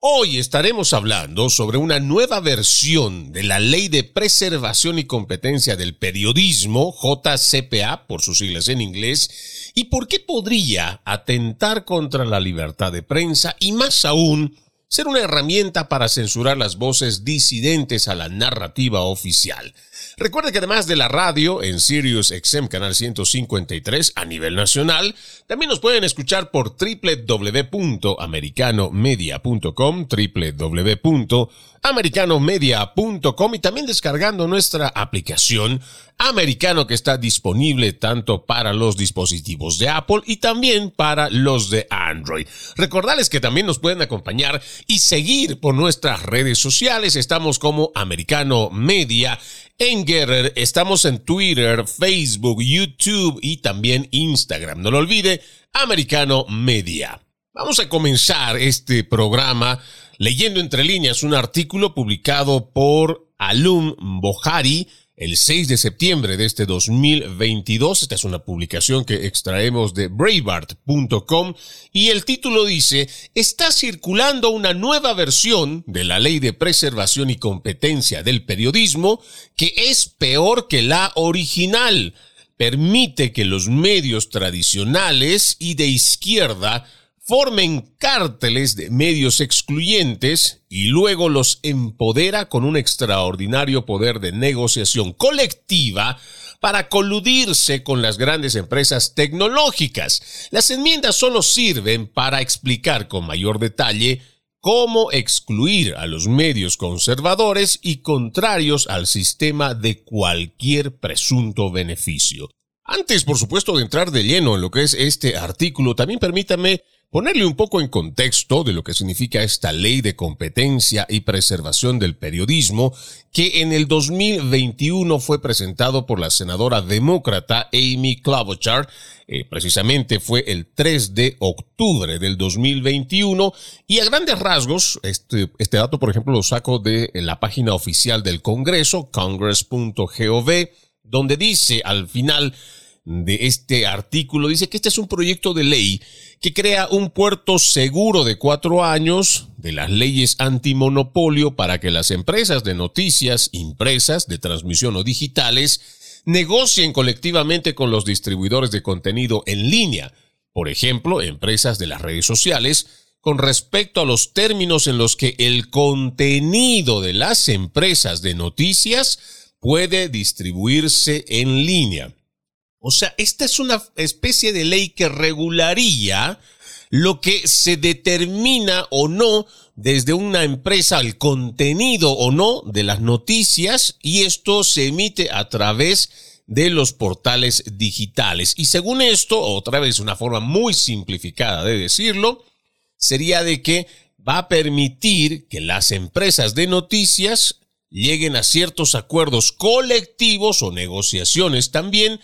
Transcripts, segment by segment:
Hoy estaremos hablando sobre una nueva versión de la Ley de Preservación y Competencia del Periodismo, JCPA por sus siglas en inglés, y por qué podría atentar contra la libertad de prensa y más aún ser una herramienta para censurar las voces disidentes a la narrativa oficial. Recuerde que además de la radio en Sirius XM Canal 153 a nivel nacional, también nos pueden escuchar por www.americanomedia.com, www.americanomedia.com y también descargando nuestra aplicación americano que está disponible tanto para los dispositivos de Apple y también para los de Android. Recordarles que también nos pueden acompañar y seguir por nuestras redes sociales. Estamos como Americano Media en Getter. Estamos en Twitter, Facebook, YouTube y también Instagram. No lo olvide, Americano Media. Vamos a comenzar este programa leyendo entre líneas un artículo publicado por Alum Bohari el 6 de septiembre de este 2022. Esta es una publicación que extraemos de Breitbart.com y el título dice, está circulando una nueva versión de la ley de preservación y competencia del periodismo que es peor que la original. Permite que los medios tradicionales y de izquierda formen cárteles de medios excluyentes y luego los empodera con un extraordinario poder de negociación colectiva para coludirse con las grandes empresas tecnológicas. Las enmiendas solo sirven para explicar con mayor detalle cómo excluir a los medios conservadores y contrarios al sistema de cualquier presunto beneficio. Antes, por supuesto, de entrar de lleno en lo que es este artículo, también permítame ponerle un poco en contexto de lo que significa esta ley de competencia y preservación del periodismo que en el 2021 fue presentado por la senadora demócrata Amy Klobuchar, eh, precisamente fue el 3 de octubre del 2021 y a grandes rasgos, este, este dato por ejemplo lo saco de la página oficial del Congreso, congress.gov, donde dice al final de este artículo, dice que este es un proyecto de ley que crea un puerto seguro de cuatro años de las leyes antimonopolio para que las empresas de noticias impresas, de transmisión o digitales negocien colectivamente con los distribuidores de contenido en línea, por ejemplo, empresas de las redes sociales, con respecto a los términos en los que el contenido de las empresas de noticias puede distribuirse en línea. O sea, esta es una especie de ley que regularía lo que se determina o no desde una empresa, el contenido o no de las noticias y esto se emite a través de los portales digitales. Y según esto, otra vez una forma muy simplificada de decirlo, sería de que va a permitir que las empresas de noticias lleguen a ciertos acuerdos colectivos o negociaciones también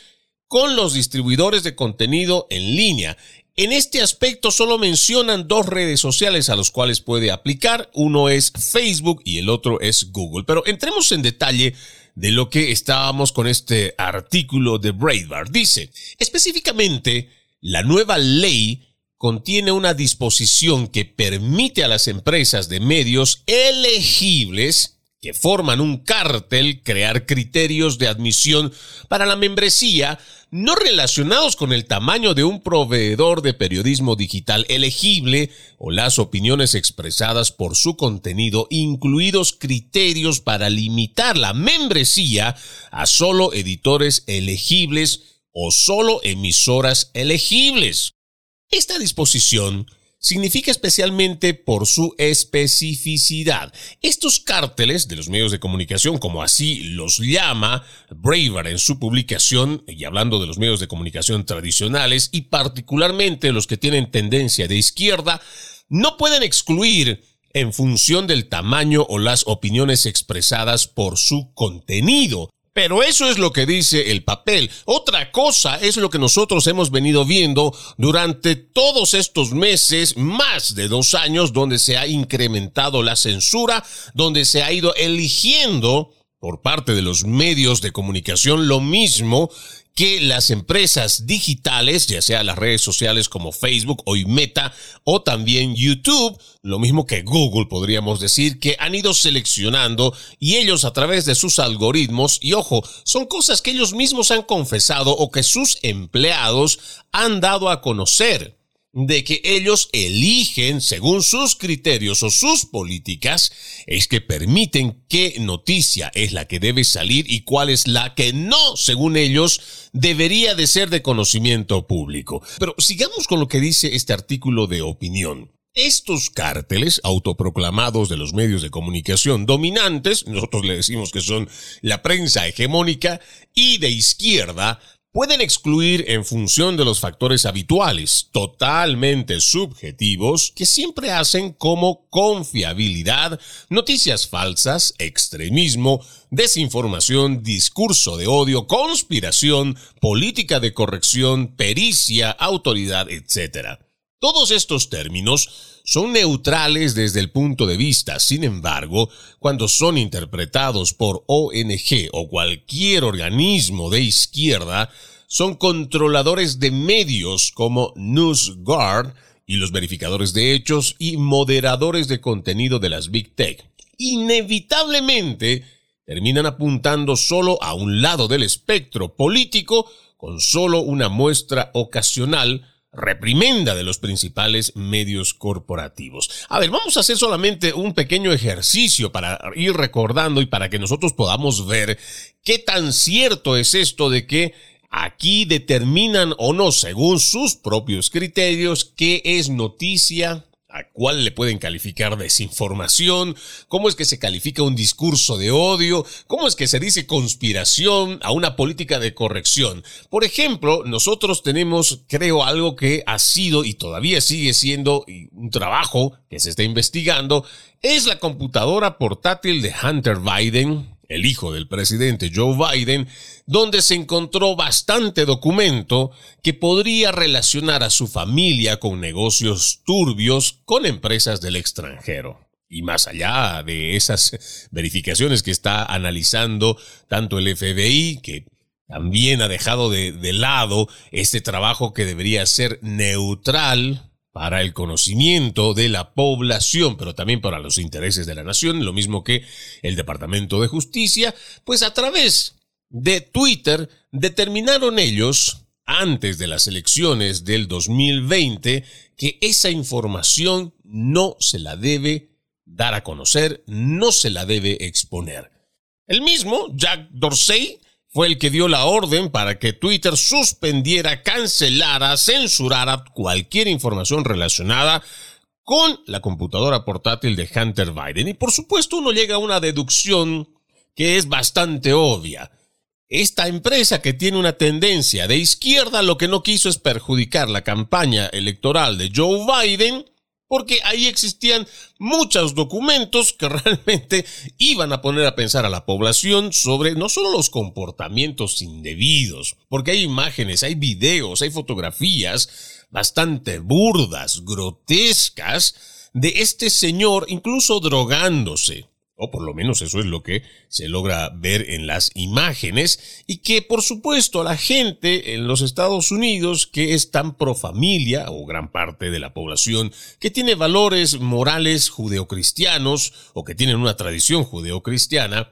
con los distribuidores de contenido en línea. En este aspecto solo mencionan dos redes sociales a los cuales puede aplicar. Uno es Facebook y el otro es Google. Pero entremos en detalle de lo que estábamos con este artículo de Breitbart. Dice, específicamente, la nueva ley contiene una disposición que permite a las empresas de medios elegibles que forman un cártel crear criterios de admisión para la membresía no relacionados con el tamaño de un proveedor de periodismo digital elegible o las opiniones expresadas por su contenido, incluidos criterios para limitar la membresía a solo editores elegibles o solo emisoras elegibles. Esta disposición significa especialmente por su especificidad. Estos cárteles de los medios de comunicación, como así los llama Braver en su publicación, y hablando de los medios de comunicación tradicionales y particularmente los que tienen tendencia de izquierda, no pueden excluir en función del tamaño o las opiniones expresadas por su contenido. Pero eso es lo que dice el papel. Otra cosa es lo que nosotros hemos venido viendo durante todos estos meses, más de dos años, donde se ha incrementado la censura, donde se ha ido eligiendo por parte de los medios de comunicación lo mismo que las empresas digitales, ya sea las redes sociales como Facebook o Meta o también YouTube, lo mismo que Google podríamos decir, que han ido seleccionando y ellos a través de sus algoritmos, y ojo, son cosas que ellos mismos han confesado o que sus empleados han dado a conocer de que ellos eligen según sus criterios o sus políticas, es que permiten qué noticia es la que debe salir y cuál es la que no, según ellos, debería de ser de conocimiento público. Pero sigamos con lo que dice este artículo de opinión. Estos cárteles autoproclamados de los medios de comunicación dominantes, nosotros le decimos que son la prensa hegemónica y de izquierda, pueden excluir en función de los factores habituales, totalmente subjetivos, que siempre hacen como confiabilidad, noticias falsas, extremismo, desinformación, discurso de odio, conspiración, política de corrección, pericia, autoridad, etc. Todos estos términos son neutrales desde el punto de vista, sin embargo, cuando son interpretados por ONG o cualquier organismo de izquierda, son controladores de medios como NewsGuard y los verificadores de hechos y moderadores de contenido de las Big Tech. Inevitablemente terminan apuntando solo a un lado del espectro político con solo una muestra ocasional reprimenda de los principales medios corporativos. A ver, vamos a hacer solamente un pequeño ejercicio para ir recordando y para que nosotros podamos ver qué tan cierto es esto de que aquí determinan o no, según sus propios criterios, qué es noticia, a cuál le pueden calificar desinformación, cómo es que se califica un discurso de odio, cómo es que se dice conspiración a una política de corrección. Por ejemplo, nosotros tenemos, creo, algo que ha sido y todavía sigue siendo un trabajo que se está investigando, es la computadora portátil de Hunter Biden, el hijo del presidente Joe Biden, donde se encontró bastante documento que podría relacionar a su familia con negocios turbios con empresas del extranjero. Y más allá de esas verificaciones que está analizando tanto el FBI, que también ha dejado de, lado este trabajo que debería ser neutral para el conocimiento de la población, pero también para los intereses de la nación, lo mismo que el Departamento de Justicia, pues a través de Twitter determinaron ellos, antes de las elecciones del 2020, que esa información no se la debe dar a conocer, no se la debe exponer. El mismo Jack Dorsey fue el que dio la orden para que Twitter suspendiera, cancelara, censurara cualquier información relacionada con la computadora portátil de Hunter Biden. Y por supuesto uno llega a una deducción que es bastante obvia. Esta empresa que tiene una tendencia de izquierda lo que no quiso es perjudicar la campaña electoral de Joe Biden porque ahí existían muchos documentos que realmente iban a poner a pensar a la población sobre no solo los comportamientos indebidos, porque hay imágenes, hay videos, hay fotografías bastante burdas, grotescas, de este señor incluso drogándose o por lo menos eso es lo que se logra ver en las imágenes, y que por supuesto la gente en los Estados Unidos que es tan pro familia, o gran parte de la población que tiene valores morales judeocristianos, o que tienen una tradición judeocristiana,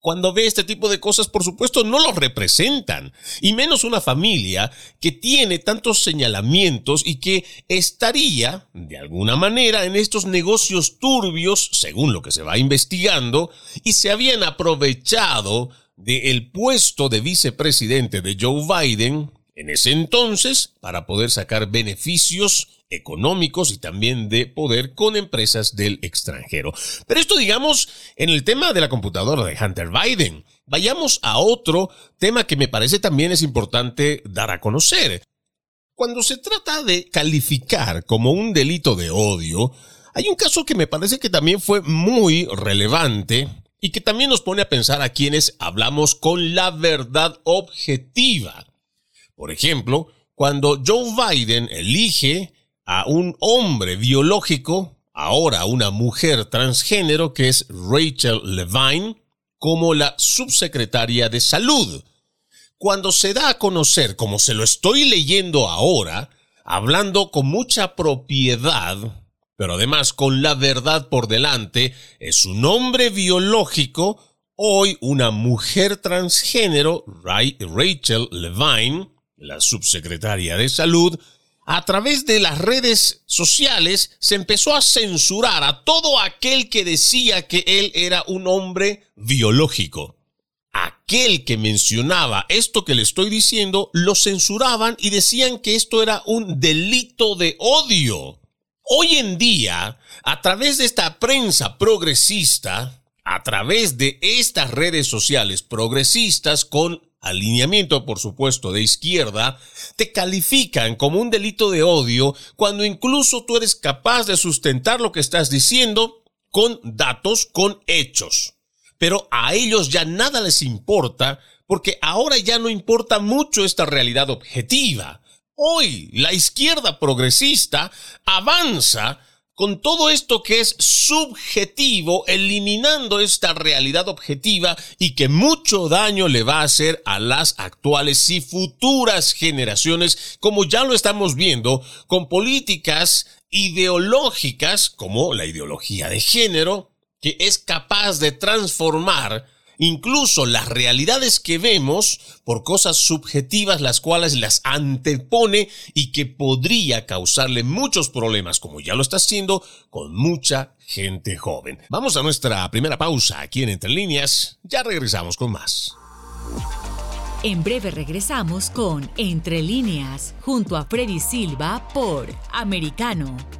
cuando ve este tipo de cosas, por supuesto, no los representan, y menos una familia que tiene tantos señalamientos y que estaría, de alguna manera, en estos negocios turbios, según lo que se va investigando, y se habían aprovechado del puesto de vicepresidente de Joe Biden en ese entonces para poder sacar beneficios económicos y también de poder con empresas del extranjero. Pero esto digamos en el tema de la computadora de Hunter Biden. Vayamos a otro tema que me parece también es importante dar a conocer. Cuando se trata de calificar como un delito de odio hay un caso que me parece que también fue muy relevante y que también nos pone a pensar a quienes hablamos con la verdad objetiva. Por ejemplo, cuando Joe Biden elige a un hombre biológico, ahora una mujer transgénero que es Rachel Levine, como la subsecretaria de salud. Cuando se da a conocer, como se lo estoy leyendo ahora, hablando con mucha propiedad, pero además con la verdad por delante, es un hombre biológico, hoy una mujer transgénero, Rachel Levine, la subsecretaria de salud, a través de las redes sociales se empezó a censurar a todo aquel que decía que él era un hombre biológico. Aquel que mencionaba esto que le estoy diciendo, lo censuraban y decían que esto era un delito de odio. Hoy en día, a través de esta prensa progresista, a través de estas redes sociales progresistas con alineamiento, por supuesto, de izquierda, te califican como un delito de odio cuando incluso tú eres capaz de sustentar lo que estás diciendo con datos, con hechos. Pero a ellos ya nada les importa porque ahora ya no importa mucho esta realidad objetiva. Hoy la izquierda progresista avanza con todo esto que es subjetivo, eliminando esta realidad objetiva y que mucho daño le va a hacer a las actuales y futuras generaciones, como ya lo estamos viendo con políticas ideológicas como la ideología de género, que es capaz de transformar incluso las realidades que vemos por cosas subjetivas las cuales las antepone y que podría causarle muchos problemas, como ya lo está haciendo con mucha gente joven. Vamos a nuestra primera pausa aquí en Entre Líneas, ya regresamos con más. En breve regresamos con Entre líneas, junto a Freddy Silva por Americano.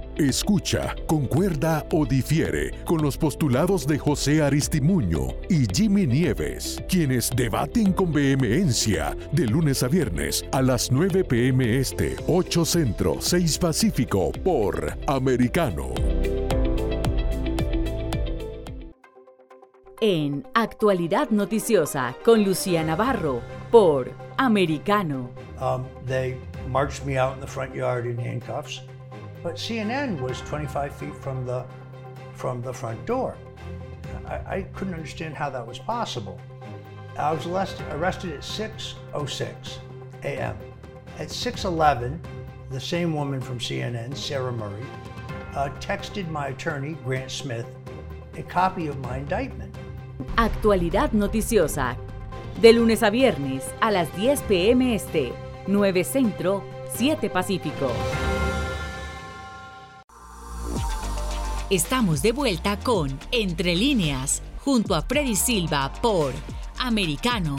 Escucha, concuerda o difiere con los postulados de José Aristimuño y Jimmy Nieves, quienes debaten con vehemencia de lunes a viernes a las 9 pm este, 8 centro, 6 pacífico por Americano. En Actualidad Noticiosa con Lucía Navarro por Americano. Um, they marched me out in the front yard in handcuffs. But CNN was 25 feet from the, from the front door. I, I couldn't understand how that was possible. I was arrested, at 6.06 a.m. At 6.11, the same woman from CNN, Sarah Murray, uh, texted my attorney, Grant Smith, a copy of my indictment. Actualidad noticiosa. De lunes a viernes a las 10 p.m. Este, 9 Centro, 7 Pacífico. Estamos de vuelta con Entre líneas, junto a Freddy Silva por Americano.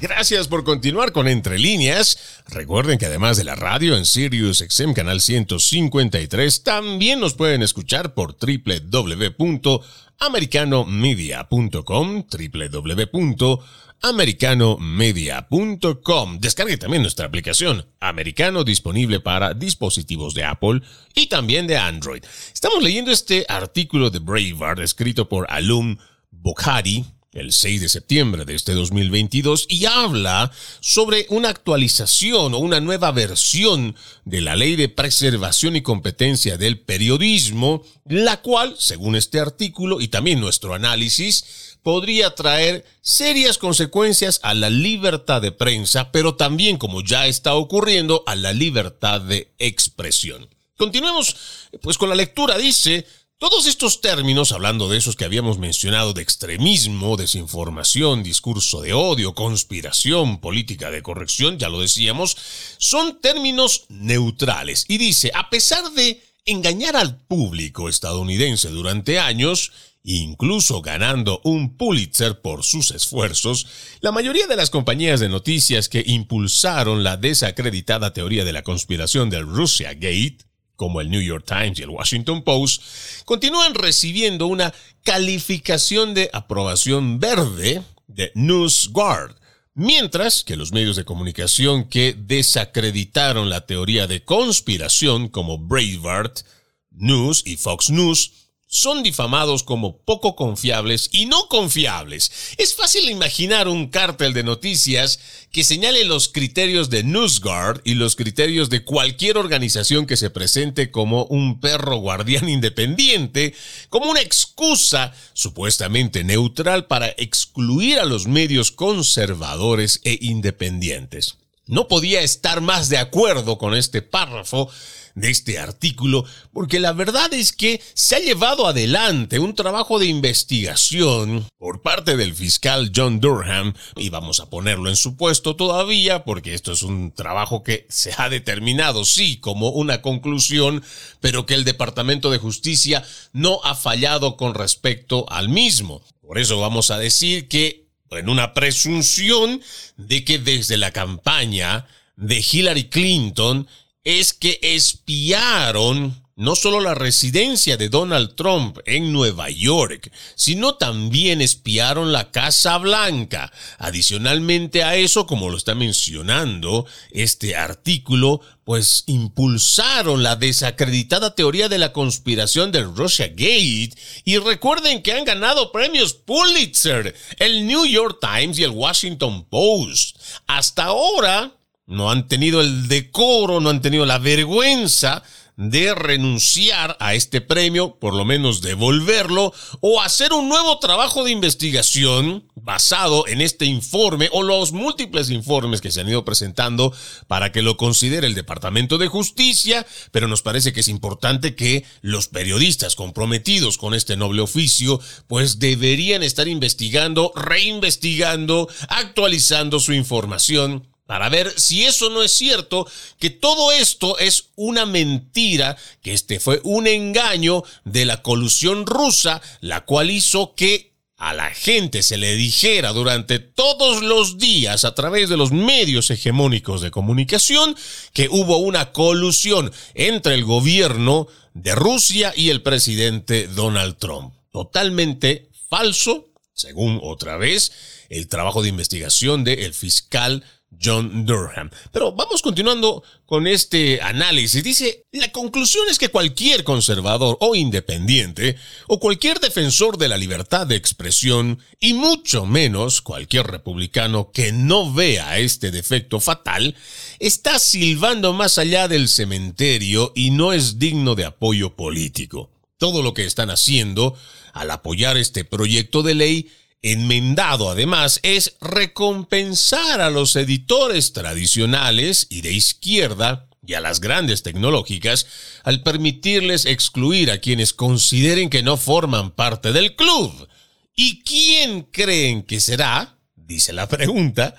Gracias por continuar con Entre líneas. Recuerden que además de la radio en Sirius XM Canal 153, también nos pueden escuchar por www.americanomedia.com, www americanomedia.com. Descargue también nuestra aplicación Americano disponible para dispositivos de Apple y también de Android. Estamos leyendo este artículo de Braveheart escrito por Alum Bokhari el 6 de septiembre de este 2022 y habla sobre una actualización o una nueva versión de la Ley de Preservación y Competencia del Periodismo, la cual, según este artículo y también nuestro análisis, podría traer serias consecuencias a la libertad de prensa, pero también, como ya está ocurriendo, a la libertad de expresión. Continuemos pues con la lectura. Dice, todos estos términos, hablando de esos que habíamos mencionado de extremismo, desinformación, discurso de odio, conspiración, política de corrección, ya lo decíamos, son términos neutrales. Y dice, a pesar de engañar al público estadounidense durante años, incluso ganando un Pulitzer por sus esfuerzos, la mayoría de las compañías de noticias que impulsaron la desacreditada teoría de la conspiración del Russia Gate como el New York Times y el Washington Post, continúan recibiendo una calificación de aprobación verde de NewsGuard, mientras que los medios de comunicación que desacreditaron la teoría de conspiración como Breitbart News y Fox News son difamados como poco confiables y no confiables. Es fácil imaginar un cártel de noticias que señale los criterios de NewsGuard y los criterios de cualquier organización que se presente como un perro guardián independiente, como una excusa supuestamente neutral para excluir a los medios conservadores e independientes. No podía estar más de acuerdo con este párrafo de este artículo, porque la verdad es que se ha llevado adelante un trabajo de investigación por parte del fiscal John Durham, y vamos a ponerlo en su puesto todavía, porque esto es un trabajo que se ha determinado, sí, como una conclusión, pero que el Departamento de Justicia no ha fallado con respecto al mismo. Por eso vamos a decir que en una presunción de que desde la campaña de Hillary Clinton es que espiaron no solo la residencia de Donald Trump en Nueva York, sino también espiaron la Casa Blanca. Adicionalmente a eso, como lo está mencionando este artículo, pues impulsaron la desacreditada teoría de la conspiración del Russia Gate y recuerden que han ganado premios Pulitzer, el New York Times y el Washington Post. Hasta ahora, no han tenido el decoro, no han tenido la vergüenza de renunciar a este premio, por lo menos devolverlo, o hacer un nuevo trabajo de investigación basado en este informe o los múltiples informes que se han ido presentando para que lo considere el Departamento de Justicia, pero nos parece que es importante que los periodistas comprometidos con este noble oficio, pues deberían estar investigando, reinvestigando, actualizando su información para ver si eso no es cierto, que todo esto es una mentira, que este fue un engaño de la colusión rusa, la cual hizo que a la gente se le dijera durante todos los días a través de los medios hegemónicos de comunicación que hubo una colusión entre el gobierno de Rusia y el presidente Donald Trump. Totalmente falso, según otra vez el trabajo de investigación del fiscal John Durham. Pero vamos continuando con este análisis. Dice, la conclusión es que cualquier conservador o independiente, o cualquier defensor de la libertad de expresión, y mucho menos cualquier republicano que no vea este defecto fatal, está silbando más allá del cementerio y no es digno de apoyo político. Todo lo que están haciendo al apoyar este proyecto de ley enmendado además es recompensar a los editores tradicionales y de izquierda y a las grandes tecnológicas al permitirles excluir a quienes consideren que no forman parte del club. ¿Y quién creen que será? Dice la pregunta.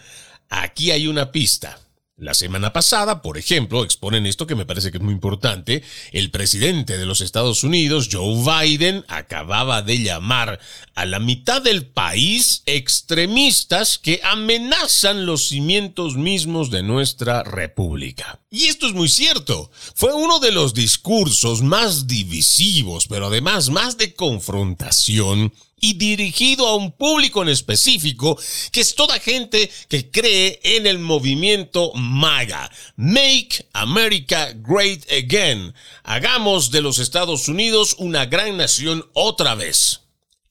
Aquí hay una pista. La semana pasada, por ejemplo, exponen esto que me parece que es muy importante, el presidente de los Estados Unidos, Joe Biden, acababa de llamar a la mitad del país extremistas que amenazan los cimientos mismos de nuestra república. Y esto es muy cierto. Fue uno de los discursos más divisivos, pero además más de confrontación y dirigido a un público en específico, que es toda gente que cree en el movimiento MAGA. Make America Great Again. Hagamos de los Estados Unidos una gran nación otra vez.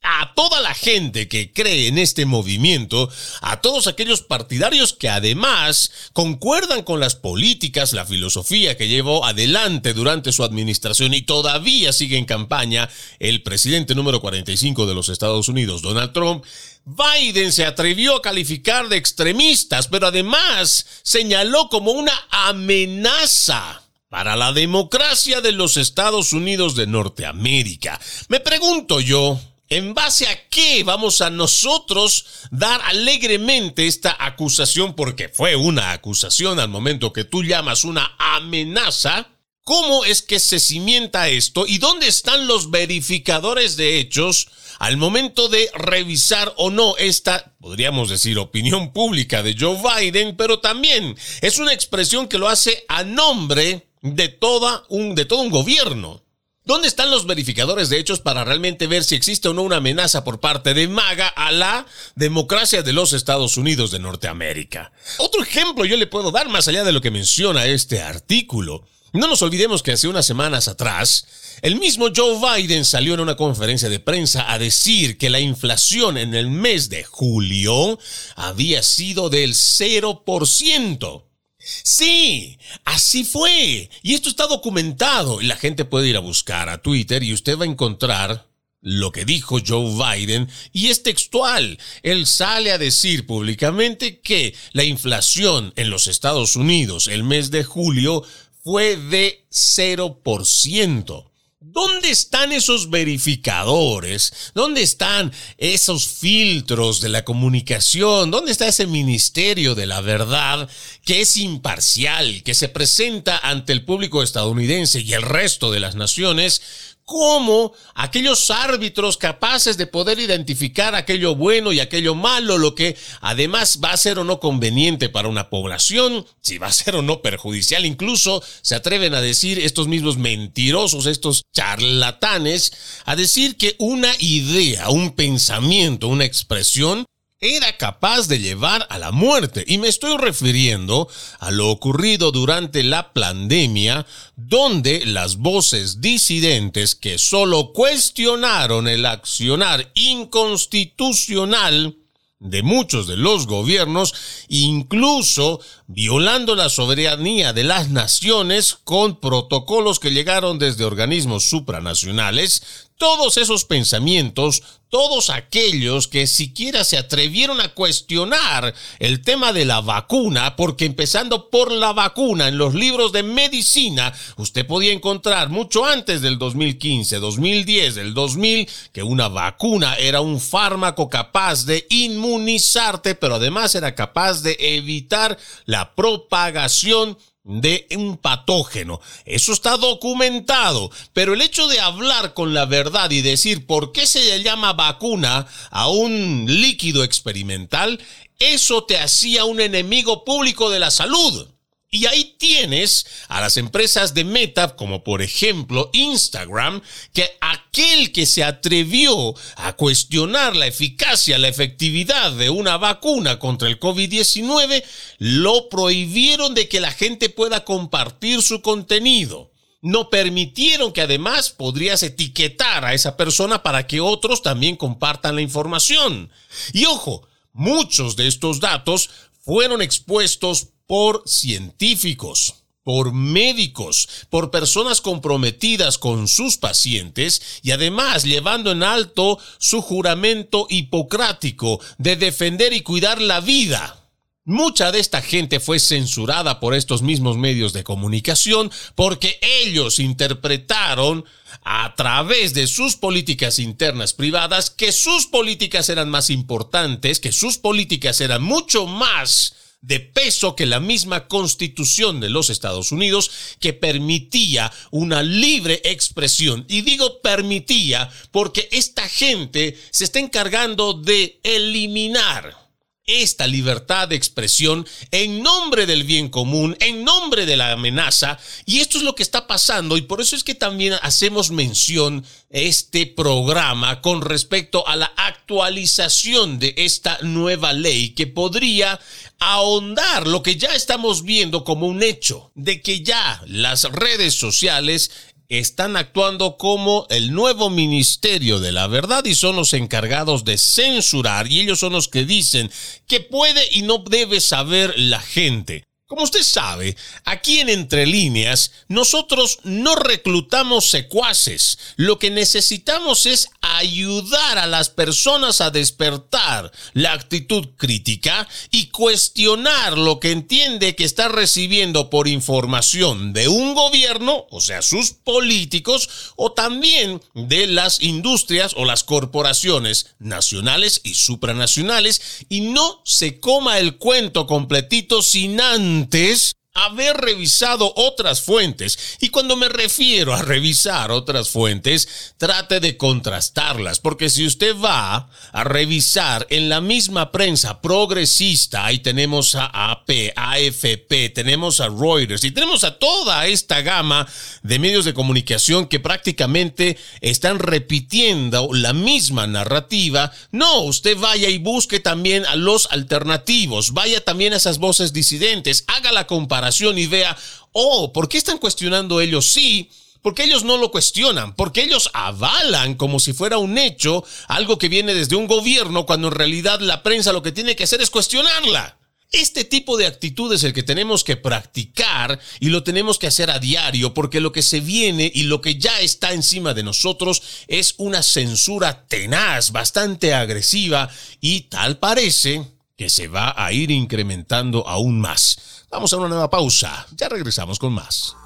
A toda la gente que cree en este movimiento, a todos aquellos partidarios que además concuerdan con las políticas, la filosofía que llevó adelante durante su administración y todavía sigue en campaña el presidente número 45 de los Estados Unidos, Donald Trump, Biden se atrevió a calificar de extremistas, pero además señaló como una amenaza para la democracia de los Estados Unidos de Norteamérica. Me pregunto yo, ¿En base a qué vamos a nosotros dar alegremente esta acusación? Porque fue una acusación al momento que tú llamas una amenaza. ¿Cómo es que se cimienta esto? ¿Y dónde están los verificadores de hechos al momento de revisar o no esta, podríamos decir, opinión pública de Joe Biden? Pero también es una expresión que lo hace a nombre de, toda un, de todo un gobierno. ¿Dónde están los verificadores de hechos para realmente ver si existe o no una amenaza por parte de MAGA a la democracia de los Estados Unidos de Norteamérica? Otro ejemplo yo le puedo dar más allá de lo que menciona este artículo. No nos olvidemos que hace unas semanas atrás, el mismo Joe Biden salió en una conferencia de prensa a decir que la inflación en el mes de julio había sido del 0%. Sí, así fue. Y esto está documentado. Y la gente puede ir a buscar a Twitter y usted va a encontrar lo que dijo Joe Biden y es textual. Él sale a decir públicamente que la inflación en los Estados Unidos el mes de julio fue de 0%. ¿Dónde están esos verificadores? ¿Dónde están esos filtros de la comunicación? ¿Dónde está ese ministerio de la verdad que es imparcial, que se presenta ante el público estadounidense y el resto de las naciones como aquellos árbitros capaces de poder identificar aquello bueno y aquello malo, lo que además va a ser o no conveniente para una población, si va a ser o no perjudicial, incluso se atreven a decir estos mismos mentirosos, estos charlatanes, a decir que una idea, un pensamiento, una expresión era capaz de llevar a la muerte. Y me estoy refiriendo a lo ocurrido durante la pandemia, donde las voces disidentes que solo cuestionaron el accionar inconstitucional de muchos de los gobiernos, incluso violando la soberanía de las naciones con protocolos que llegaron desde organismos supranacionales, todos esos pensamientos, todos aquellos que siquiera se atrevieron a cuestionar el tema de la vacuna, porque empezando por la vacuna en los libros de medicina, usted podía encontrar mucho antes del 2015, 2010, del 2000, que una vacuna era un fármaco capaz de inmunizarte, pero además era capaz de evitar la propagación de un patógeno. Eso está documentado. Pero el hecho de hablar con la verdad y decir por qué se le llama vacuna a un líquido experimental, eso te hacía un enemigo público de la salud. Y ahí tienes a las empresas de Meta, como por ejemplo Instagram, que aquel que se atrevió a cuestionar la eficacia, la efectividad de una vacuna contra el COVID-19, lo prohibieron de que la gente pueda compartir su contenido no permitieron que además podrías etiquetar a esa persona para que otros también compartan la información. Y ojo, muchos de estos datos fueron expuestos por científicos, por médicos, por personas comprometidas con sus pacientes y además llevando en alto su juramento hipocrático de defender y cuidar la vida. Mucha de esta gente fue censurada por estos mismos medios de comunicación porque ellos interpretaron a través de sus políticas internas privadas que sus políticas eran más importantes, que sus políticas eran mucho más de peso que la misma constitución de los Estados Unidos que permitía una libre expresión. Y digo permitía porque esta gente se está encargando de eliminar esta libertad de expresión en nombre del bien común, en nombre de la amenaza. Y esto es lo que está pasando y por eso es que también hacemos mención este programa con respecto a la actualización de esta nueva ley que podría ahondar lo que ya estamos viendo como un hecho, de que ya las redes sociales están actuando como el nuevo Ministerio de la Verdad y son los encargados de censurar y ellos son los que dicen que puede y no debe saber la gente. Como usted sabe, aquí en Entre Líneas, nosotros no reclutamos secuaces. Lo que necesitamos es ayudar a las personas a despertar la actitud crítica y cuestionar lo que entiende que está recibiendo por información de un gobierno, o sea, sus políticos, o también de las industrias o las corporaciones nacionales y supranacionales, y no se coma el cuento completito sin antes antes haber revisado otras fuentes. Y cuando me refiero a revisar otras fuentes, trate de contrastarlas, porque si usted va a revisar en la misma prensa progresista, ahí tenemos a AP, AFP, tenemos a Reuters y tenemos a toda esta gama de medios de comunicación que prácticamente están repitiendo la misma narrativa, no, usted vaya y busque también a los alternativos, vaya también a esas voces disidentes, haga la comparación y vea, oh, ¿por qué están cuestionando ellos sí? Porque ellos no lo cuestionan, porque ellos avalan como si fuera un hecho algo que viene desde un gobierno cuando en realidad la prensa lo que tiene que hacer es cuestionarla. Este tipo de actitud es el que tenemos que practicar y lo tenemos que hacer a diario porque lo que se viene y lo que ya está encima de nosotros es una censura tenaz, bastante agresiva y tal parece que se va a ir incrementando aún más. Vamos a una nueva pausa. Ya regresamos con más.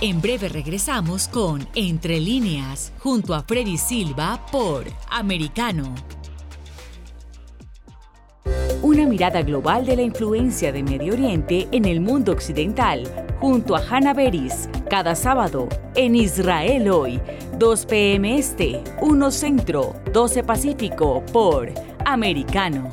En breve regresamos con Entre líneas, junto a Freddy Silva por Americano. Una mirada global de la influencia de Medio Oriente en el mundo occidental, junto a Hannah Beris, cada sábado en Israel hoy, 2 p.m. Este, 1 Centro, 12 Pacífico, por Americano.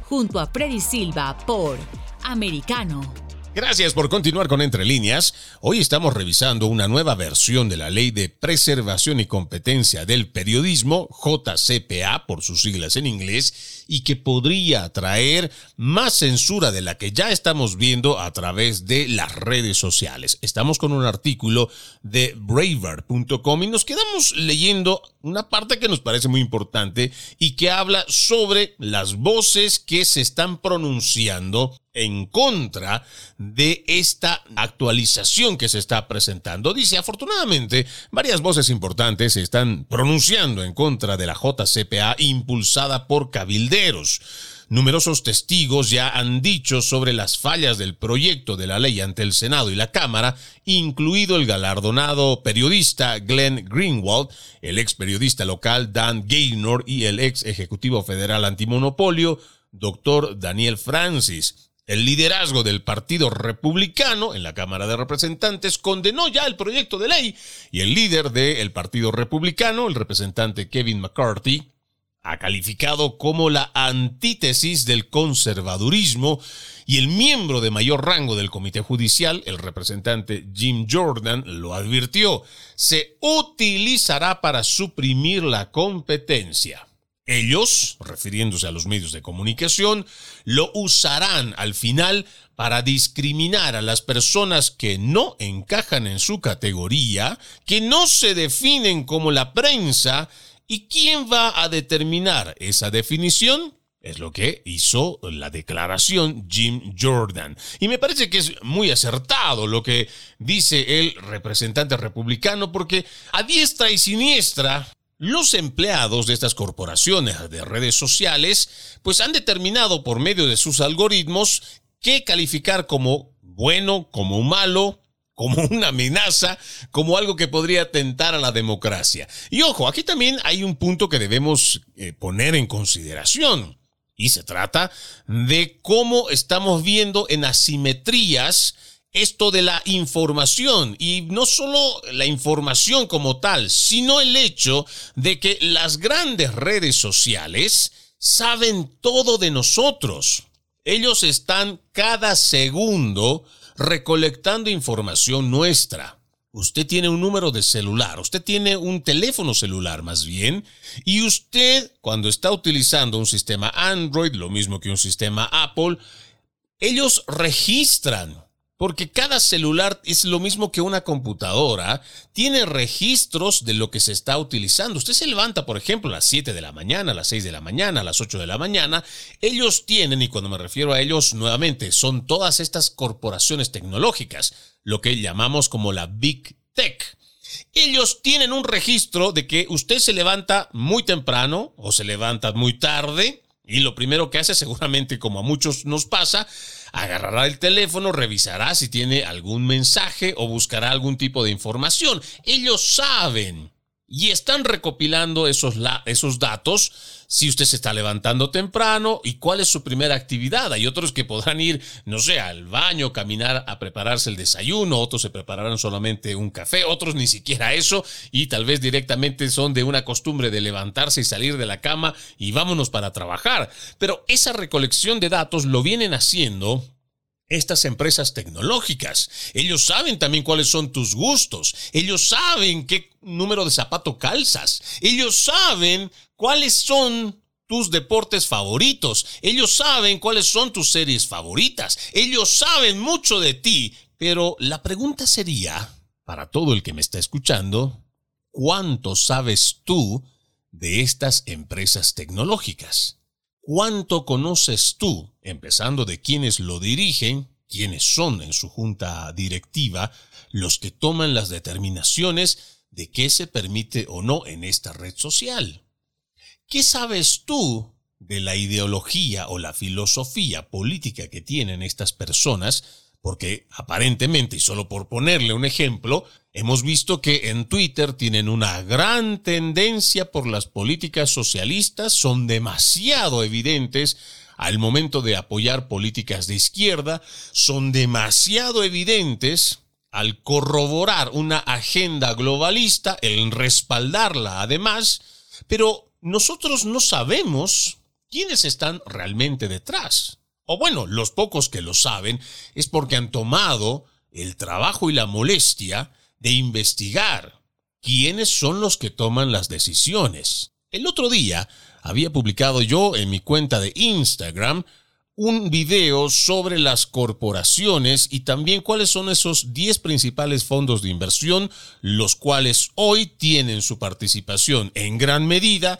junto a Freddy Silva por Americano. Gracias por continuar con Entre Líneas. Hoy estamos revisando una nueva versión de la Ley de Preservación y Competencia del Periodismo, JCPA por sus siglas en inglés, y que podría traer más censura de la que ya estamos viendo a través de las redes sociales. Estamos con un artículo de braver.com y nos quedamos leyendo una parte que nos parece muy importante y que habla sobre las voces que se están pronunciando en contra de esta actualización que se está presentando. Dice, afortunadamente, varias voces importantes se están pronunciando en contra de la JCPA impulsada por cabilderos. Numerosos testigos ya han dicho sobre las fallas del proyecto de la ley ante el Senado y la Cámara, incluido el galardonado periodista Glenn Greenwald, el ex periodista local Dan Gaynor y el ex ejecutivo federal antimonopolio, doctor Daniel Francis. El liderazgo del Partido Republicano en la Cámara de Representantes condenó ya el proyecto de ley y el líder del Partido Republicano, el representante Kevin McCarthy, ha calificado como la antítesis del conservadurismo y el miembro de mayor rango del Comité Judicial, el representante Jim Jordan, lo advirtió, se utilizará para suprimir la competencia. Ellos, refiriéndose a los medios de comunicación, lo usarán al final para discriminar a las personas que no encajan en su categoría, que no se definen como la prensa, ¿y quién va a determinar esa definición? Es lo que hizo la declaración Jim Jordan. Y me parece que es muy acertado lo que dice el representante republicano, porque a diestra y siniestra los empleados de estas corporaciones de redes sociales pues han determinado por medio de sus algoritmos qué calificar como bueno, como malo, como una amenaza, como algo que podría atentar a la democracia. Y ojo, aquí también hay un punto que debemos eh, poner en consideración. Y se trata de cómo estamos viendo en asimetrías esto de la información y no solo la información como tal, sino el hecho de que las grandes redes sociales saben todo de nosotros. Ellos están cada segundo recolectando información nuestra. Usted tiene un número de celular, usted tiene un teléfono celular más bien, y usted cuando está utilizando un sistema Android, lo mismo que un sistema Apple, ellos registran porque cada celular es lo mismo que una computadora, tiene registros de lo que se está utilizando. Usted se levanta, por ejemplo, a las 7 de la mañana, a las 6 de la mañana, a las 8 de la mañana. Ellos tienen, y cuando me refiero a ellos nuevamente, son todas estas corporaciones tecnológicas, lo que llamamos como la Big Tech. Ellos tienen un registro de que usted se levanta muy temprano o se levanta muy tarde y lo primero que hace seguramente como a muchos nos pasa agarrará el teléfono, revisará si tiene algún mensaje o buscará algún tipo de información. Ellos saben y están recopilando esos, esos datos si usted se está levantando temprano y cuál es su primera actividad. Hay otros que podrán ir, no sé, al baño, caminar a prepararse el desayuno, otros se prepararán solamente un café, otros ni siquiera eso y tal vez directamente son de una costumbre de levantarse y salir de la cama y vámonos para trabajar. Pero esa recolección de datos lo vienen haciendo estas empresas tecnológicas. Ellos saben también cuáles son tus gustos. Ellos saben qué número de zapato calzas. Ellos saben cuáles son tus deportes favoritos. Ellos saben cuáles son tus series favoritas. Ellos saben mucho de ti. Pero la pregunta sería, para todo el que me está escuchando, ¿cuánto sabes tú de estas empresas tecnológicas? ¿Cuánto conoces tú, empezando de quienes lo dirigen, quienes son en su junta directiva, los que toman las determinaciones de qué se permite o no en esta red social? ¿Qué sabes tú de la ideología o la filosofía política que tienen estas personas? Porque aparentemente, y solo por ponerle un ejemplo, hemos visto que en Twitter tienen una gran tendencia por las políticas socialistas, son demasiado evidentes al momento de apoyar políticas de izquierda, son demasiado evidentes al corroborar una agenda globalista, el respaldarla además, pero nosotros no sabemos quiénes están realmente detrás. O bueno, los pocos que lo saben, es porque han tomado el trabajo y la molestia de investigar quiénes son los que toman las decisiones. El otro día había publicado yo en mi cuenta de Instagram un video sobre las corporaciones y también cuáles son esos 10 principales fondos de inversión, los cuales hoy tienen su participación en gran medida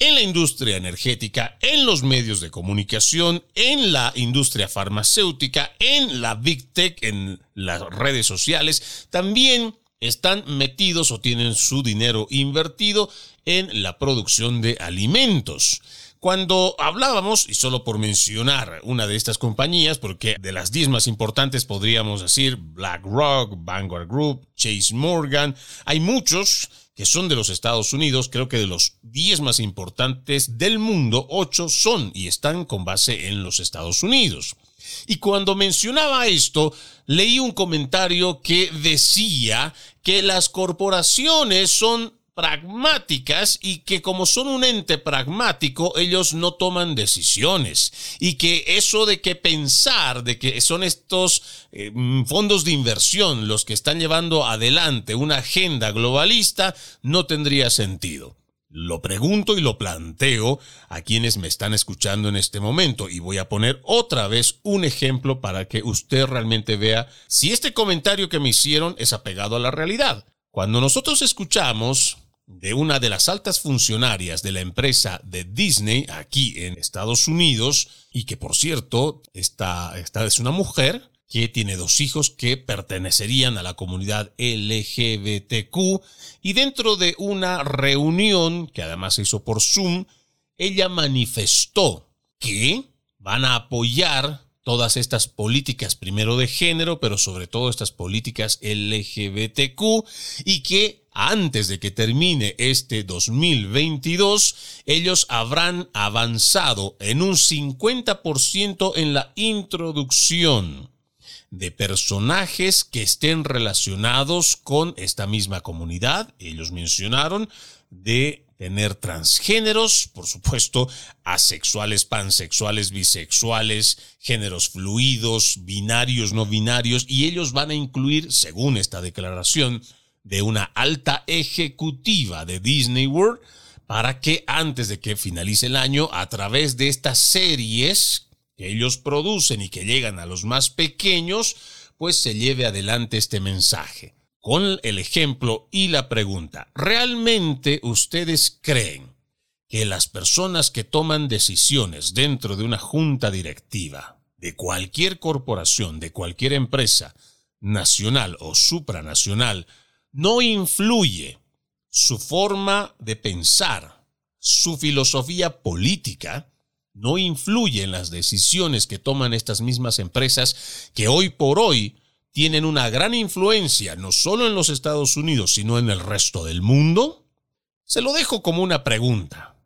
en la industria energética, en los medios de comunicación, en la industria farmacéutica, en la Big Tech, en las redes sociales, también están metidos o tienen su dinero invertido en la producción de alimentos. Cuando hablábamos, y solo por mencionar una de estas compañías, porque de las 10 más importantes podríamos decir BlackRock, Vanguard Group, Chase Morgan, hay muchos que son de los Estados Unidos, creo que de los 10 más importantes del mundo, 8 son y están con base en los Estados Unidos. Y cuando mencionaba esto, leí un comentario que decía que las corporaciones son pragmáticas y que como son un ente pragmático, ellos no toman decisiones. Y que eso de que pensar de que son estos eh, mm, fondos de inversión los que están llevando adelante una agenda globalista no tendría sentido. Lo pregunto y lo planteo a quienes me están escuchando en este momento y voy a poner otra vez un ejemplo para que usted realmente vea si este comentario que me hicieron es apegado a la realidad. Cuando nosotros escuchamos de una de las altas funcionarias de la empresa de Disney aquí en Estados Unidos, y que por cierto, esta, es una mujer que tiene dos hijos que pertenecerían a la comunidad LGBTQ, y dentro de una reunión que además se hizo por Zoom, ella manifestó que van a apoyar todas estas políticas, primero de género, pero sobre todo estas políticas LGBTQ, y que antes de que termine este 2022, ellos habrán avanzado en un 50% en la introducción de personajes que estén relacionados con esta misma comunidad. Ellos mencionaron de tener transgéneros, por supuesto, asexuales, pansexuales, bisexuales, géneros fluidos, binarios, no binarios, y ellos van a incluir, según esta declaración de una alta ejecutiva de Disney World, para que antes de que finalice el año, a través de estas series que ellos producen y que llegan a los más pequeños, pues se lleve adelante este mensaje con el ejemplo y la pregunta. ¿Realmente ustedes creen que las personas que toman decisiones dentro de una junta directiva de cualquier corporación, de cualquier empresa, nacional o supranacional, no influye su forma de pensar, su filosofía política, no influye en las decisiones que toman estas mismas empresas que hoy por hoy tienen una gran influencia no solo en los Estados Unidos, sino en el resto del mundo? Se lo dejo como una pregunta.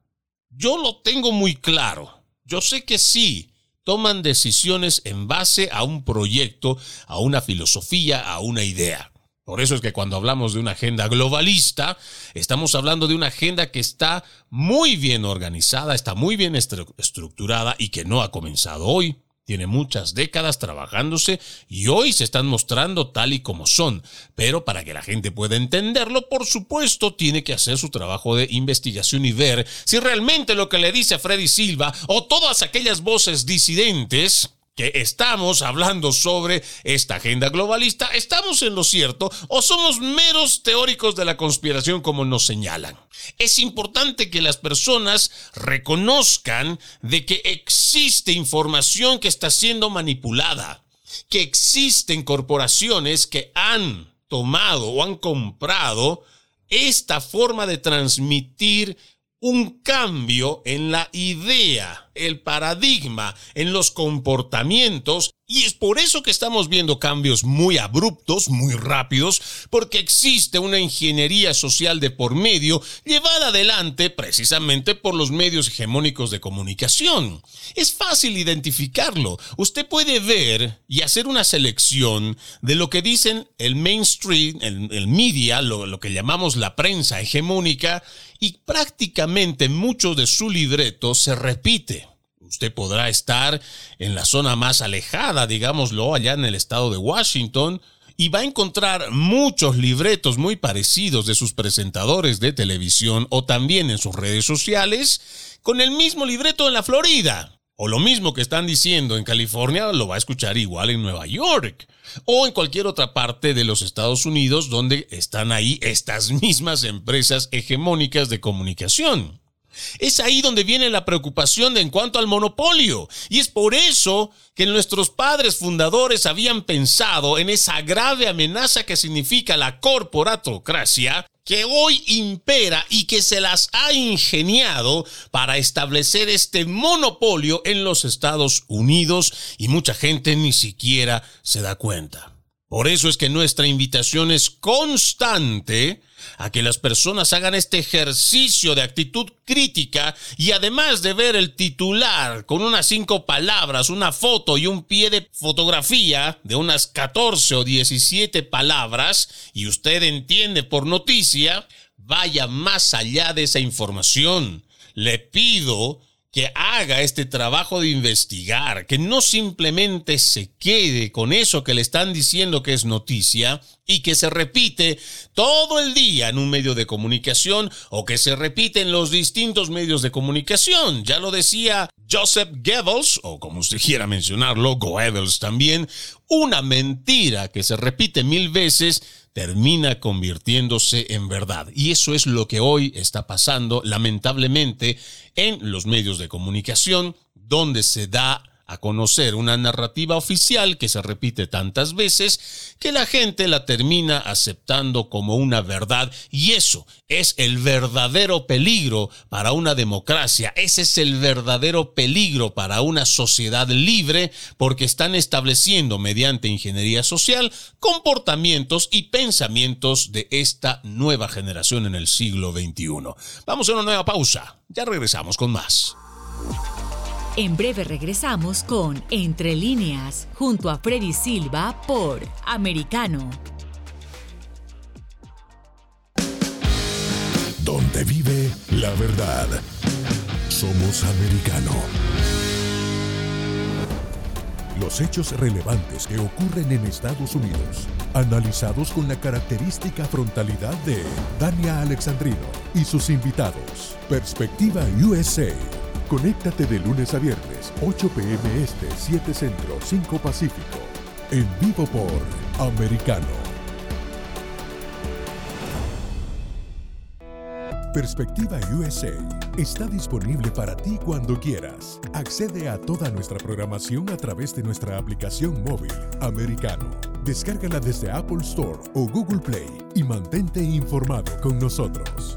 Yo lo tengo muy claro. Yo sé que sí, toman decisiones en base a un proyecto, a una filosofía, a una idea. Por eso es que cuando hablamos de una agenda globalista, estamos hablando de una agenda que está muy bien organizada, está muy bien estructurada y que no ha comenzado hoy tiene muchas décadas trabajándose y hoy se están mostrando tal y como son. Pero para que la gente pueda entenderlo, por supuesto, tiene que hacer su trabajo de investigación y ver si realmente lo que le dice Freddy Silva o todas aquellas voces disidentes que estamos hablando sobre esta agenda globalista, ¿estamos en lo cierto o somos meros teóricos de la conspiración como nos señalan? Es importante que las personas reconozcan de que existe información que está siendo manipulada, que existen corporaciones que han tomado o han comprado esta forma de transmitir un cambio en la idea, el paradigma, en los comportamientos y es por eso que estamos viendo cambios muy abruptos, muy rápidos, porque existe una ingeniería social de por medio llevada adelante precisamente por los medios hegemónicos de comunicación. Es fácil identificarlo. Usted puede ver y hacer una selección de lo que dicen el mainstream, el, media, lo, lo que llamamos la prensa hegemónica, y prácticamente mucho de su libreto se repite. Usted podrá estar en la zona más alejada, digámoslo, allá en el estado de Washington, y va a encontrar muchos libretos muy parecidos de sus presentadores de televisión o también en sus redes sociales con el mismo libreto en la Florida. O lo mismo que están diciendo en California lo va a escuchar igual en Nueva York o en cualquier otra parte de los Estados Unidos donde están ahí estas mismas empresas hegemónicas de comunicación. Es ahí donde viene la preocupación de en cuanto al monopolio. Y es por eso que nuestros padres fundadores habían pensado en esa grave amenaza que significa la corporatocracia que hoy impera y que se las ha ingeniado para establecer este monopolio en los Estados Unidos y mucha gente ni siquiera se da cuenta. Por eso es que nuestra invitación es constante a que las personas hagan este ejercicio de actitud crítica y además de ver el titular con unas cinco palabras, una foto y un pie de fotografía de unas 14 o 17 palabras y usted entiende por noticia, vaya más allá de esa información. Le pido que haga este trabajo de investigar, que no simplemente se quede con eso que le están diciendo que es noticia y que se repite todo el día en un medio de comunicación o que se repite en los distintos medios de comunicación. Ya lo decía Joseph Goebbels, o como usted quiera mencionarlo, Goebbels también, una mentira que se repite mil veces termina convirtiéndose en verdad. Y eso es lo que hoy está pasando, lamentablemente, en los medios de comunicación, donde se da a conocer una narrativa oficial que se repite tantas veces que la gente la termina aceptando como una verdad y eso es el verdadero peligro para una democracia, ese es el verdadero peligro para una sociedad libre porque están estableciendo mediante ingeniería social comportamientos y pensamientos de esta nueva generación en el siglo XXI. Vamos a una nueva pausa, ya regresamos con más. En breve regresamos con Entre líneas, junto a Freddy Silva por Americano. Donde vive la verdad. Somos americano. Los hechos relevantes que ocurren en Estados Unidos, analizados con la característica frontalidad de Dania Alexandrino y sus invitados. Perspectiva USA Conéctate de lunes a viernes, 8 pm este, 7 centro, 5 pacífico. En vivo por Americano. Perspectiva USA está disponible para ti cuando quieras. Accede a toda nuestra programación a través de nuestra aplicación móvil Americano. Descárgala desde Apple Store o Google Play y mantente informado con nosotros.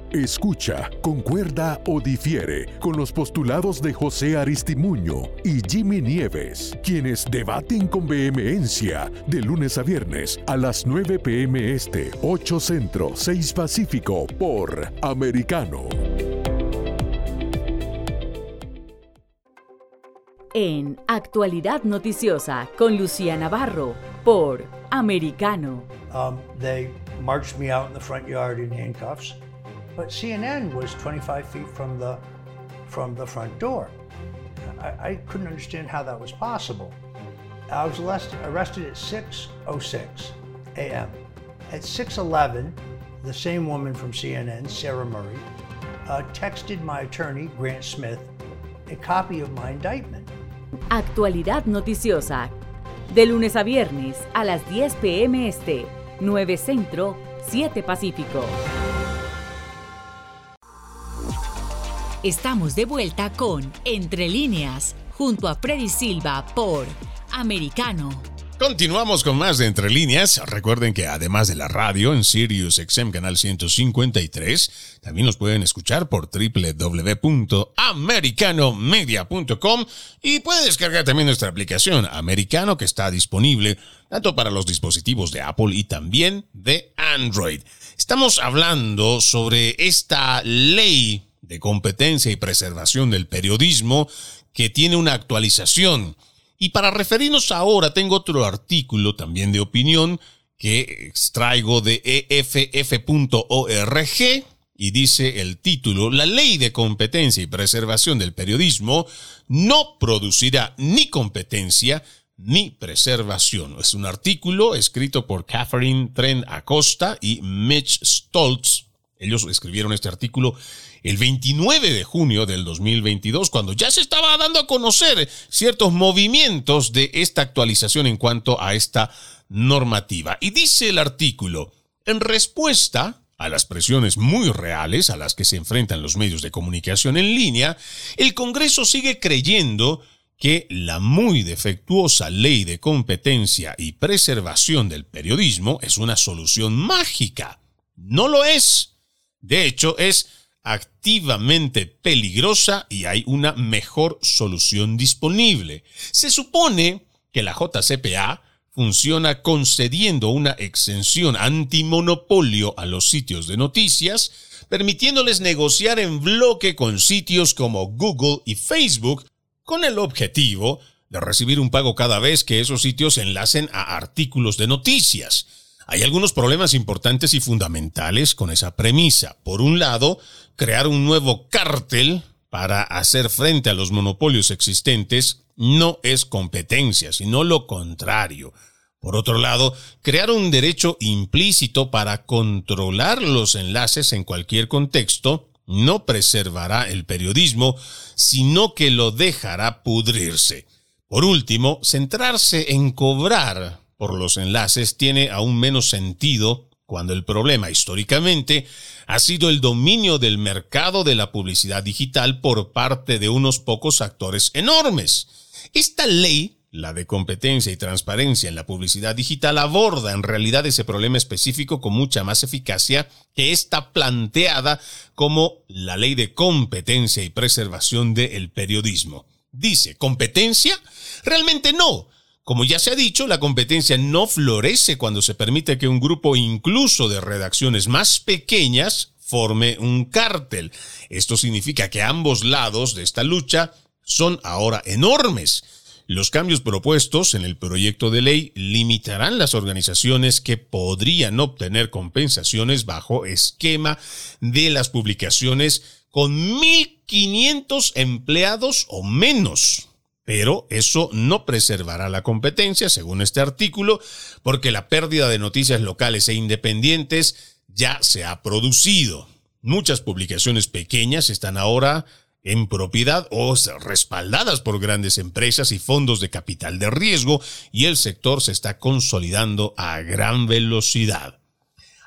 Escucha, concuerda o difiere con los postulados de José Aristimuño y Jimmy Nieves, quienes debaten con vehemencia de lunes a viernes a las 9 pm este, 8 centro, 6 pacífico por Americano. En Actualidad Noticiosa con Lucía Navarro por Americano. Um, they marched me out in the front yard in handcuffs. But CNN was 25 feet from the from the front door. I, I couldn't understand how that was possible. I was arrested at 6:06 a.m. At 6:11, the same woman from CNN, Sarah Murray, uh, texted my attorney, Grant Smith, a copy of my indictment. Actualidad noticiosa. De lunes a viernes a las 10 p.m. Este, 9 Centro, 7 Pacífico. Estamos de vuelta con Entre líneas, junto a Freddy Silva por Americano. Continuamos con más de Entre Líneas. Recuerden que además de la radio en Sirius XM Canal 153, también nos pueden escuchar por www.americanomedia.com y puede descargar también nuestra aplicación Americano que está disponible tanto para los dispositivos de Apple y también de Android. Estamos hablando sobre esta ley de competencia y preservación del periodismo que tiene una actualización y para referirnos ahora, tengo otro artículo también de opinión que extraigo de eff.org y dice el título, la ley de competencia y preservación del periodismo no producirá ni competencia ni preservación. Es un artículo escrito por Catherine Trent Acosta y Mitch Stoltz. Ellos escribieron este artículo el 29 de junio del 2022, cuando ya se estaba dando a conocer ciertos movimientos de esta actualización en cuanto a esta normativa. Y dice el artículo, en respuesta a las presiones muy reales a las que se enfrentan los medios de comunicación en línea, el Congreso sigue creyendo que la muy defectuosa ley de competencia y preservación del periodismo es una solución mágica. No lo es. De hecho, es activamente peligrosa y hay una mejor solución disponible. Se supone que la JCPA funciona concediendo una exención antimonopolio a los sitios de noticias, permitiéndoles negociar en bloque con sitios como Google y Facebook con el objetivo de recibir un pago cada vez que esos sitios enlacen a artículos de noticias. Hay algunos problemas importantes y fundamentales con esa premisa. Por un lado, crear un nuevo cártel para hacer frente a los monopolios existentes no es competencia, sino lo contrario. Por otro lado, crear un derecho implícito para controlar los enlaces en cualquier contexto no preservará el periodismo, sino que lo dejará pudrirse. Por último, centrarse en cobrar por los enlaces tiene aún menos sentido cuando el problema históricamente ha sido el dominio del mercado de la publicidad digital por parte de unos pocos actores enormes. Esta ley, la de competencia y transparencia en la publicidad digital, aborda en realidad ese problema específico con mucha más eficacia que está planteada como la ley de competencia y preservación del periodismo. Dice, ¿competencia? Realmente no como ya se ha dicho, la competencia no florece cuando se permite que un grupo incluso de redacciones más pequeñas forme un cártel. Esto significa que ambos lados de esta lucha son ahora enormes. Los cambios propuestos en el proyecto de ley limitarán las organizaciones que podrían obtener compensaciones bajo esquema de las publicaciones con 1.500 empleados o menos. Pero eso no preservará la competencia, según este artículo, porque la pérdida de noticias locales e independientes ya se ha producido. Muchas publicaciones pequeñas están ahora en propiedad o respaldadas por grandes empresas y fondos de capital de riesgo y el sector se está consolidando a gran velocidad.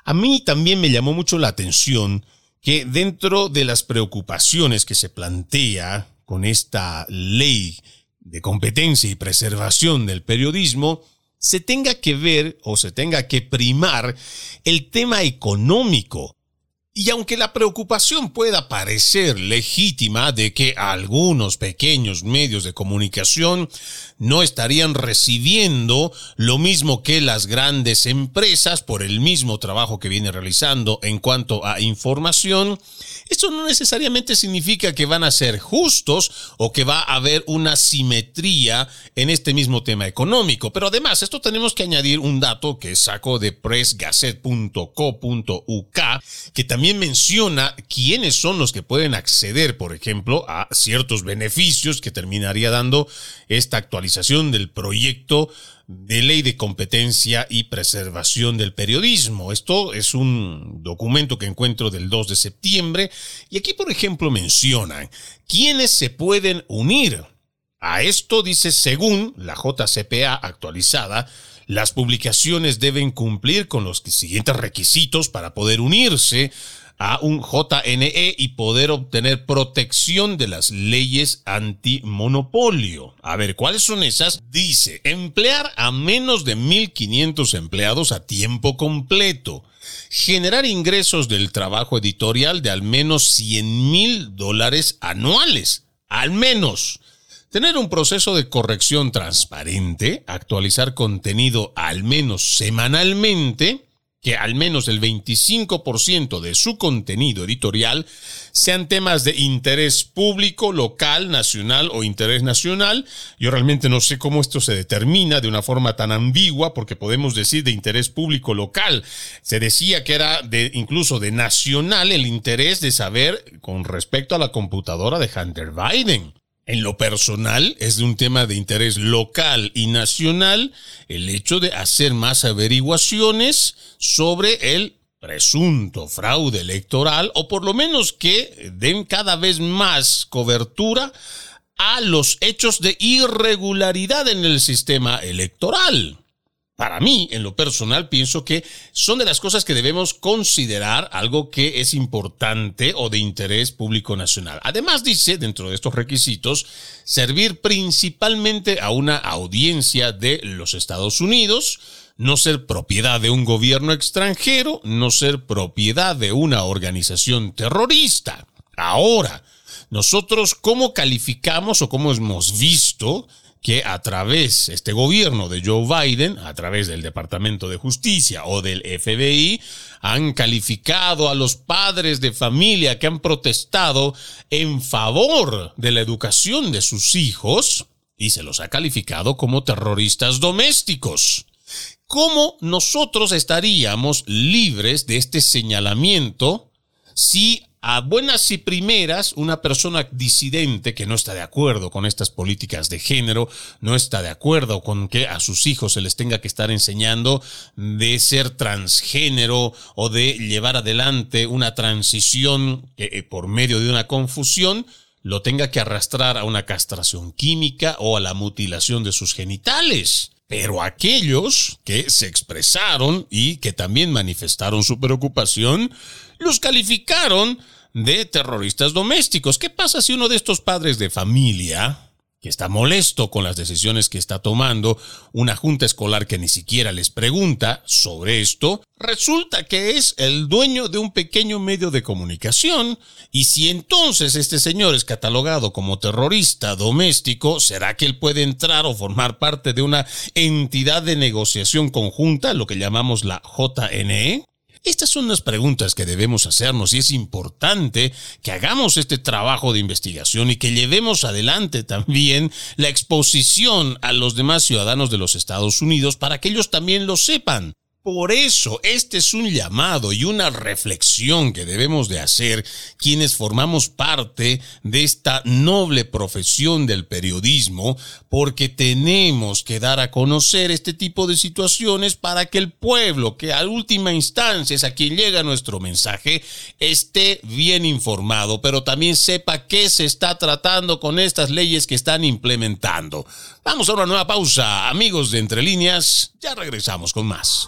A mí también me llamó mucho la atención que dentro de las preocupaciones que se plantea con esta ley de competencia y preservación del periodismo, se tenga que ver o se tenga que primar el tema económico y aunque la preocupación pueda parecer legítima de que algunos pequeños medios de comunicación no estarían recibiendo lo mismo que las grandes empresas por el mismo trabajo que viene realizando en cuanto a información, esto no necesariamente significa que van a ser justos o que va a haber una simetría en este mismo tema económico. Pero además, esto tenemos que añadir un dato que saco de pressgazette.co.uk, que también menciona quiénes son los que pueden acceder, por ejemplo, a ciertos beneficios que terminaría dando esta actualización del proyecto de ley de competencia y preservación del periodismo. Esto es un documento que encuentro del 2 de septiembre y aquí, por ejemplo, mencionan quiénes se pueden unir. A esto dice, según la JCPA actualizada, las publicaciones deben cumplir con los siguientes requisitos para poder unirse a un JNE y poder obtener protección de las leyes antimonopolio. A ver, ¿cuáles son esas? Dice, emplear a menos de 1.500 empleados a tiempo completo. Generar ingresos del trabajo editorial de al menos 100 mil dólares anuales. Al menos. Tener un proceso de corrección transparente, actualizar contenido al menos semanalmente, que al menos el 25% de su contenido editorial sean temas de interés público, local, nacional o interés nacional. Yo realmente no sé cómo esto se determina de una forma tan ambigua, porque podemos decir de interés público local. Se decía que era de incluso de nacional el interés de saber con respecto a la computadora de Hunter Biden. En lo personal, es de un tema de interés local y nacional el hecho de hacer más averiguaciones sobre el presunto fraude electoral o por lo menos que den cada vez más cobertura a los hechos de irregularidad en el sistema electoral para mí, en lo personal, pienso que son de las cosas que debemos considerar algo que es importante o de interés público nacional. Además, dice, dentro de estos requisitos, servir principalmente a una audiencia de los Estados Unidos, no ser propiedad de un gobierno extranjero, no ser propiedad de una organización terrorista. Ahora, nosotros, ¿cómo calificamos o cómo hemos visto que a través, este gobierno de Joe Biden, a través del Departamento de Justicia o del FBI, han calificado a los padres de familia que han protestado en favor de la educación de sus hijos y se los ha calificado como terroristas domésticos. ¿Cómo nosotros estaríamos libres de este señalamiento si a buenas y primeras, una persona disidente que no está de acuerdo con estas políticas de género, no está de acuerdo con que a sus hijos se les tenga que estar enseñando de ser transgénero o de llevar adelante una transición que eh, por medio de una confusión lo tenga que arrastrar a una castración química o a la mutilación de sus genitales. Pero aquellos que se expresaron y que también manifestaron su preocupación, los calificaron de terroristas domésticos. ¿Qué pasa si uno de estos padres de familia, que está molesto con las decisiones que está tomando una junta escolar que ni siquiera les pregunta sobre esto, resulta que es el dueño de un pequeño medio de comunicación, y si entonces este señor es catalogado como terrorista doméstico, ¿será que él puede entrar o formar parte de una entidad de negociación conjunta, lo que llamamos la JNE? Estas son las preguntas que debemos hacernos y es importante que hagamos este trabajo de investigación y que llevemos adelante también la exposición a los demás ciudadanos de los Estados Unidos para que ellos también lo sepan. Por eso, este es un llamado y una reflexión que debemos de hacer quienes formamos parte de esta noble profesión del periodismo, porque tenemos que dar a conocer este tipo de situaciones para que el pueblo, que a última instancia es a quien llega nuestro mensaje, esté bien informado, pero también sepa qué se está tratando con estas leyes que están implementando. Vamos a una nueva pausa, amigos de Entre Líneas, ya regresamos con más.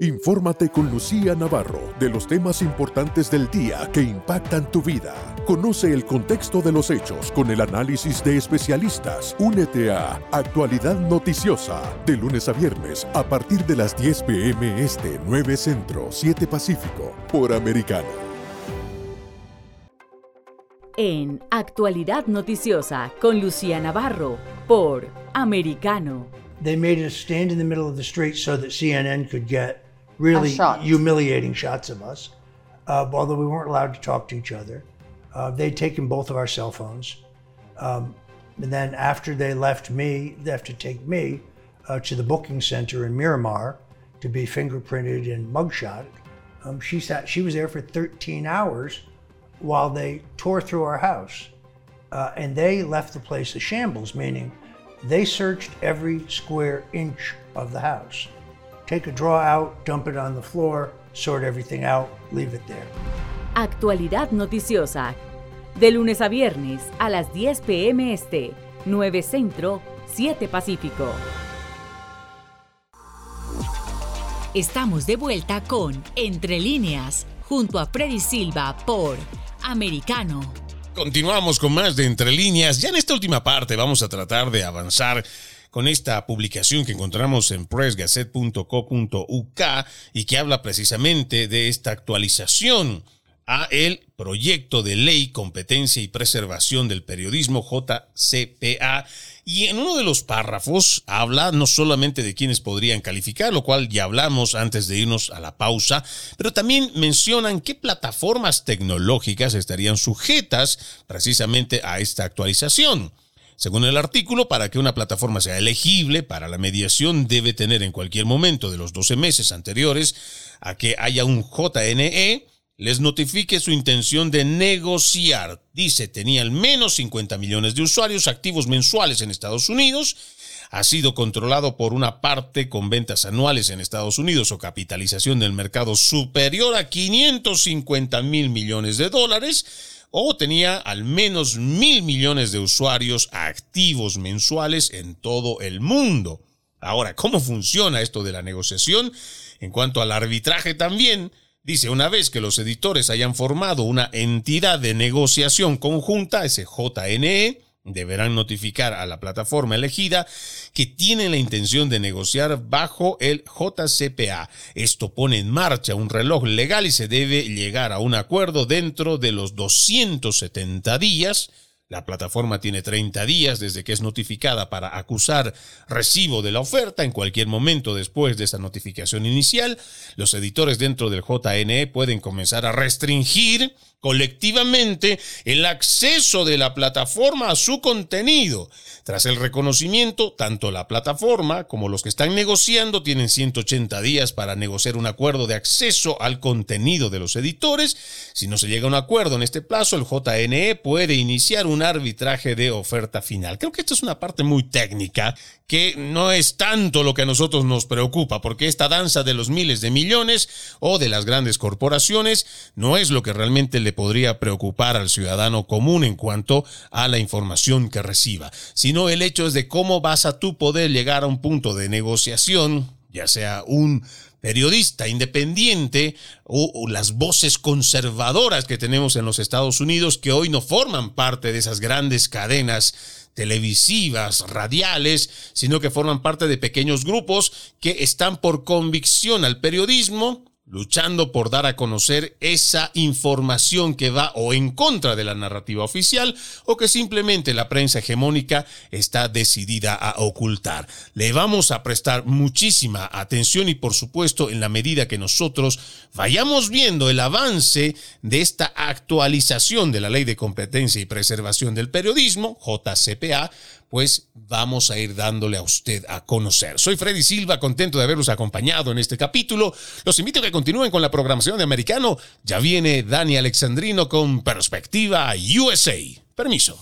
Infórmate con Lucía Navarro de los temas importantes del día que impactan tu vida. Conoce el contexto de los hechos con el análisis de especialistas. Únete a Actualidad Noticiosa de lunes a viernes a partir de las 10 pm este 9 Centro 7 Pacífico por Americano. En Actualidad Noticiosa con Lucía Navarro por Americano. They made us stand in the middle of the street so that CNN could get really humiliating shots of us, uh, although we weren't allowed to talk to each other. Uh, they'd taken both of our cell phones. Um, and then after they left me, they have to take me uh, to the booking center in Miramar to be fingerprinted and mugshot. Um, she sat. She was there for 13 hours while they tore through our house, uh, and they left the place a shambles. Meaning, they searched every square inch of the house take a draw out, dump it on the floor, sort everything out, leave it there. Actualidad noticiosa. De lunes a viernes a las 10 pm este, 9 Centro, 7 Pacífico. Estamos de vuelta con Entre líneas, junto a Freddy Silva por Americano. Continuamos con más de Entre líneas. Ya en esta última parte vamos a tratar de avanzar con esta publicación que encontramos en pressgazette.co.uk y que habla precisamente de esta actualización a el proyecto de ley competencia y preservación del periodismo JCPA y en uno de los párrafos habla no solamente de quienes podrían calificar, lo cual ya hablamos antes de irnos a la pausa, pero también mencionan qué plataformas tecnológicas estarían sujetas precisamente a esta actualización. Según el artículo, para que una plataforma sea elegible para la mediación debe tener en cualquier momento de los 12 meses anteriores a que haya un JNE, les notifique su intención de negociar. Dice, tenía al menos 50 millones de usuarios activos mensuales en Estados Unidos, ha sido controlado por una parte con ventas anuales en Estados Unidos o capitalización del mercado superior a 550 mil millones de dólares, o tenía al menos mil millones de usuarios activos mensuales en todo el mundo. Ahora, ¿cómo funciona esto de la negociación? En cuanto al arbitraje también, dice, una vez que los editores hayan formado una entidad de negociación conjunta, ese JNE, deberán notificar a la plataforma elegida que tienen la intención de negociar bajo el JCPA. Esto pone en marcha un reloj legal y se debe llegar a un acuerdo dentro de los 270 días la plataforma tiene 30 días desde que es notificada para acusar recibo de la oferta en cualquier momento después de esa notificación inicial. Los editores dentro del JNE pueden comenzar a restringir colectivamente el acceso de la plataforma a su contenido. Tras el reconocimiento, tanto la plataforma como los que están negociando tienen 180 días para negociar un acuerdo de acceso al contenido de los editores. Si no se llega a un acuerdo en este plazo, el JNE puede iniciar un arbitraje de oferta final. Creo que esto es una parte muy técnica que no es tanto lo que a nosotros nos preocupa, porque esta danza de los miles de millones o de las grandes corporaciones no es lo que realmente le podría preocupar al ciudadano común en cuanto a la información que reciba, sino el hecho es de cómo vas a tú poder llegar a un punto de negociación ya sea un periodista independiente o, las voces conservadoras que tenemos en los Estados Unidos que hoy no forman parte de esas grandes cadenas televisivas, radiales, sino que forman parte de pequeños grupos que están por convicción al periodismo luchando por dar a conocer esa información que va o en contra de la narrativa oficial o que simplemente la prensa hegemónica está decidida a ocultar. Le vamos a prestar muchísima atención y por supuesto en la medida que nosotros vayamos viendo el avance de esta actualización de la Ley de Competencia y Preservación del Periodismo, JCPA, pues vamos a ir dándole a usted a conocer. Soy Freddy Silva, contento de haberlos acompañado en este capítulo. Los invito a que continúen con la programación de Americano. Ya viene Dani Alexandrino con Perspectiva USA. Permiso.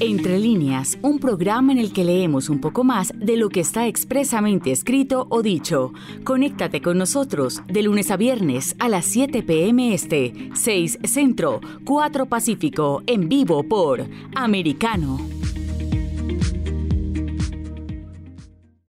Entre líneas, un programa en el que leemos un poco más de lo que está expresamente escrito o dicho. Conéctate con nosotros de lunes a viernes a las 7 p.m. Este, 6 Centro, 4 Pacífico, en vivo por Americano.